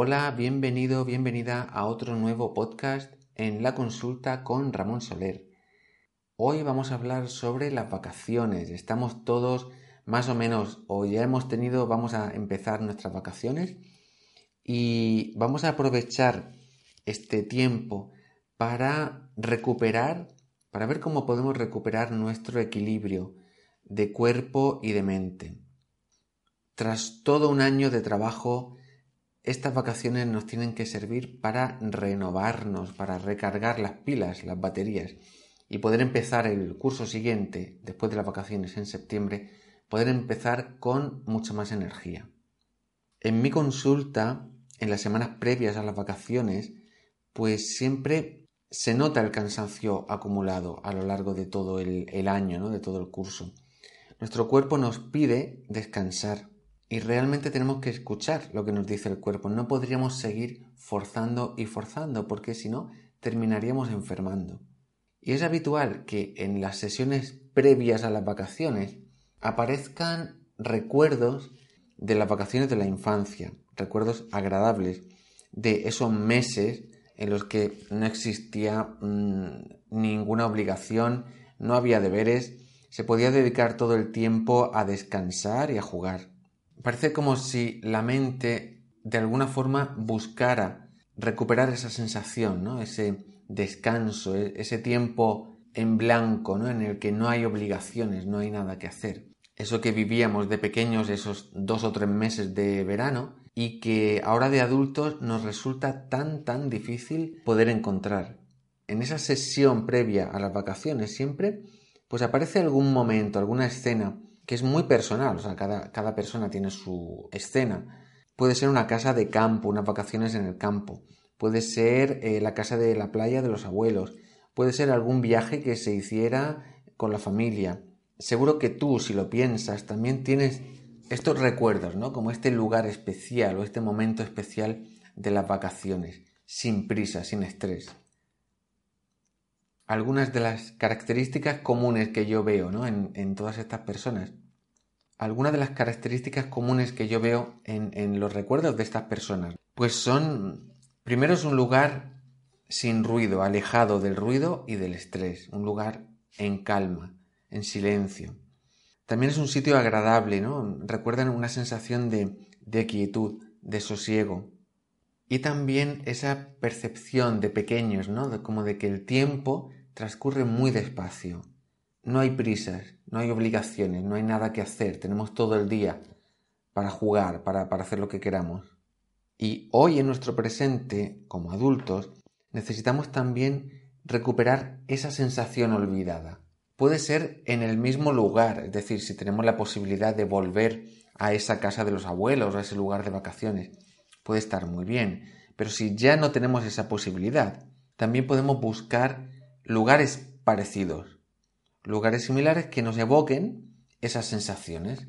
Hola, bienvenido, bienvenida a otro nuevo podcast en la consulta con Ramón Soler. Hoy vamos a hablar sobre las vacaciones. Estamos todos más o menos, o ya hemos tenido, vamos a empezar nuestras vacaciones y vamos a aprovechar este tiempo para recuperar, para ver cómo podemos recuperar nuestro equilibrio de cuerpo y de mente. Tras todo un año de trabajo, estas vacaciones nos tienen que servir para renovarnos, para recargar las pilas, las baterías y poder empezar el curso siguiente, después de las vacaciones en septiembre, poder empezar con mucha más energía. En mi consulta, en las semanas previas a las vacaciones, pues siempre se nota el cansancio acumulado a lo largo de todo el, año, ¿no? de todo el curso. Nuestro cuerpo nos pide descansar y realmente tenemos que escuchar lo que nos dice el cuerpo. No podríamos seguir forzando y forzando porque si no terminaríamos enfermando. Y es habitual que en las sesiones previas a las vacaciones aparezcan recuerdos de las vacaciones de la infancia, recuerdos agradables de esos meses en los que no existía mm, ninguna obligación, no había deberes, se podía dedicar todo el tiempo a descansar y a jugar. Parece como si la mente de alguna forma buscara recuperar esa sensación, ¿no? ese descanso, e-, ese tiempo en blanco, ¿no? en el que no hay obligaciones, no hay nada que hacer. Eso que vivíamos de pequeños, esos dos o tres meses de verano, y que ahora de adultos nos resulta tan tan difícil poder encontrar. En esa sesión previa a las vacaciones siempre, pues aparece algún momento, alguna escena que es muy personal, o sea, cada, cada persona tiene su escena. Puede ser una casa de campo, unas vacaciones en el campo, puede ser eh, la casa de la playa de los abuelos, puede ser algún viaje que se hiciera con la familia. Seguro que tú, si lo piensas, también tienes estos recuerdos, ¿no? Como este lugar especial o este momento especial de las vacaciones, sin prisa, sin estrés. Algunas de las características comunes que yo veo ¿no? en, todas estas personas. Algunas de las características comunes que yo veo en, en los recuerdos de estas personas. Pues son, primero es un lugar sin ruido, alejado del ruido y del estrés, un lugar en calma, en silencio. También es un sitio agradable, ¿no? Recuerdan una sensación de, de quietud, de sosiego. Y también esa percepción de pequeños, ¿no? como de que el tiempo transcurre muy despacio. No hay prisas, no hay obligaciones, no hay nada que hacer. Tenemos todo el día para jugar, para, para hacer lo que queramos. Y hoy en nuestro presente, como adultos, necesitamos también recuperar esa sensación olvidada puede ser en el mismo lugar, es decir, si tenemos la posibilidad de volver a esa casa de los abuelos o a ese lugar de vacaciones, puede estar muy bien. Pero si ya no tenemos esa posibilidad, también podemos buscar lugares parecidos, lugares similares que nos evoquen esas sensaciones,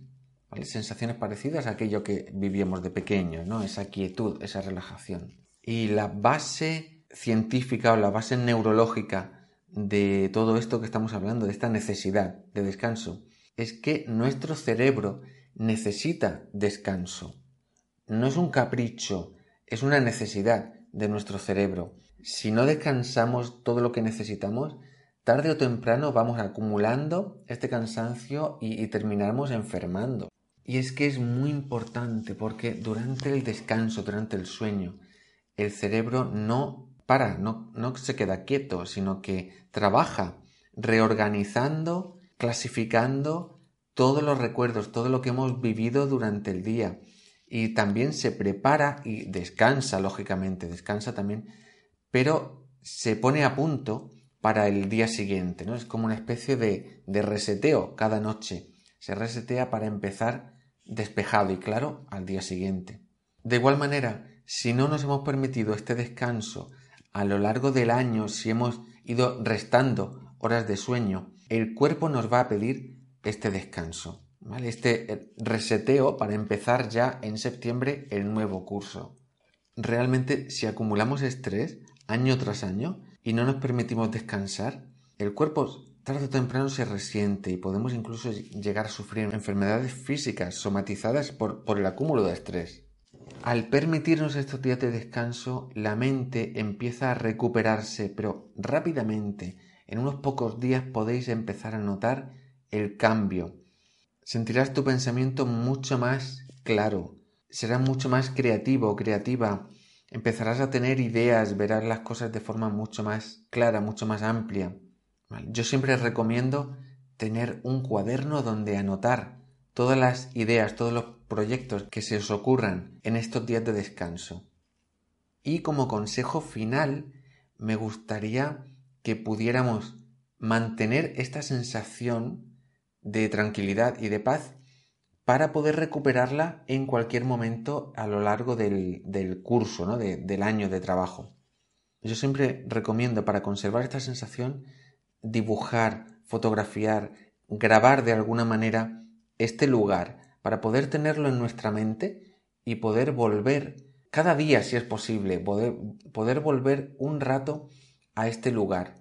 sensaciones parecidas a aquello que vivíamos de pequeños, ¿no? esa quietud, esa relajación. Y la base científica o la base neurológica de todo esto que estamos hablando, de esta necesidad de descanso, es que nuestro cerebro necesita descanso. No es un capricho, es una necesidad de nuestro cerebro. Si no descansamos todo lo que necesitamos, tarde o temprano vamos acumulando este cansancio y, terminamos enfermando. Y es que es muy importante porque durante el descanso, durante el sueño, el cerebro no para, no, no se queda quieto, sino que trabaja reorganizando, clasificando todos los recuerdos, todo lo que hemos vivido durante el día. Y también se prepara y descansa, lógicamente, descansa también, pero se pone a punto para el día siguiente, ¿no? Es como una especie de, de reseteo cada noche. Se resetea para empezar despejado y claro al día siguiente. De igual manera, si no nos hemos permitido este descanso a lo largo del año, si hemos ido restando horas de sueño, el cuerpo nos va a pedir este descanso. Este eh, reseteo para empezar ya en septiembre el nuevo curso. Realmente, si acumulamos estrés año tras año y no nos permitimos descansar, el cuerpo tarde o temprano se resiente y podemos incluso llegar a sufrir enfermedades físicas somatizadas por, por el acúmulo de estrés. Al permitirnos estos días de descanso, la mente empieza a recuperarse, pero rápidamente. En unos pocos días podéis empezar a notar el cambio. Sentirás tu pensamiento mucho más claro, serás mucho más creativo, creativa, empezarás a tener ideas, verás las cosas de forma mucho más clara, mucho más amplia. Yo siempre recomiendo tener un cuaderno donde anotar todas las ideas, todos los proyectos que se os ocurran en estos días de descanso. Y como consejo final, me gustaría que pudiéramos mantener esta sensación de tranquilidad y de paz para poder recuperarla en cualquier momento a lo largo del, curso, ¿no? del año de trabajo. Yo siempre recomiendo para conservar esta sensación dibujar, fotografiar, grabar de alguna manera este lugar para poder tenerlo en nuestra mente y poder volver cada día si es posible, poder, poder volver un rato a este lugar.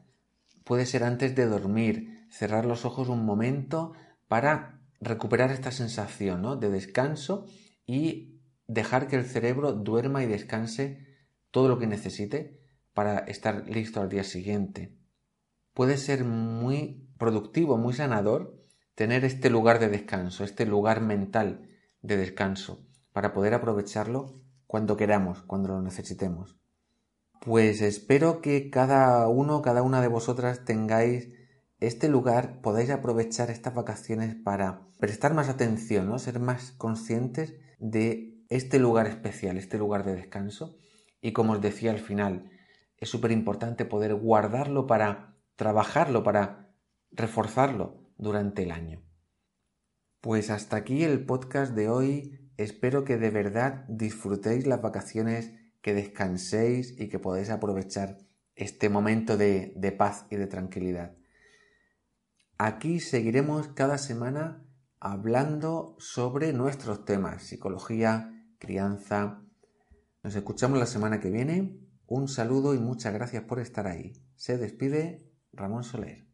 Puede ser antes de dormir, cerrar los ojos un momento para recuperar esta sensación de descanso y dejar que el cerebro duerma y descanse todo lo que necesite para estar listo al día siguiente. Puede ser muy productivo, muy sanador tener este lugar de descanso, este lugar mental de descanso, para poder aprovecharlo cuando queramos, cuando lo necesitemos. Pues espero que cada uno, cada una de vosotras tengáis este lugar podáis aprovechar estas vacaciones para prestar más atención, ¿no? ser más conscientes de este lugar especial, este lugar de descanso. Y como os decía al final, es súper importante poder guardarlo para trabajarlo, para reforzarlo durante el año. Pues hasta aquí el podcast de hoy. Espero que de verdad disfrutéis las vacaciones, que descanséis y que podáis aprovechar este momento de, de paz y de tranquilidad. Aquí seguiremos cada semana hablando sobre nuestros temas, psicología, crianza. Nos escuchamos la semana que viene. Un saludo y muchas gracias por estar ahí. Se despide Ramón Soler.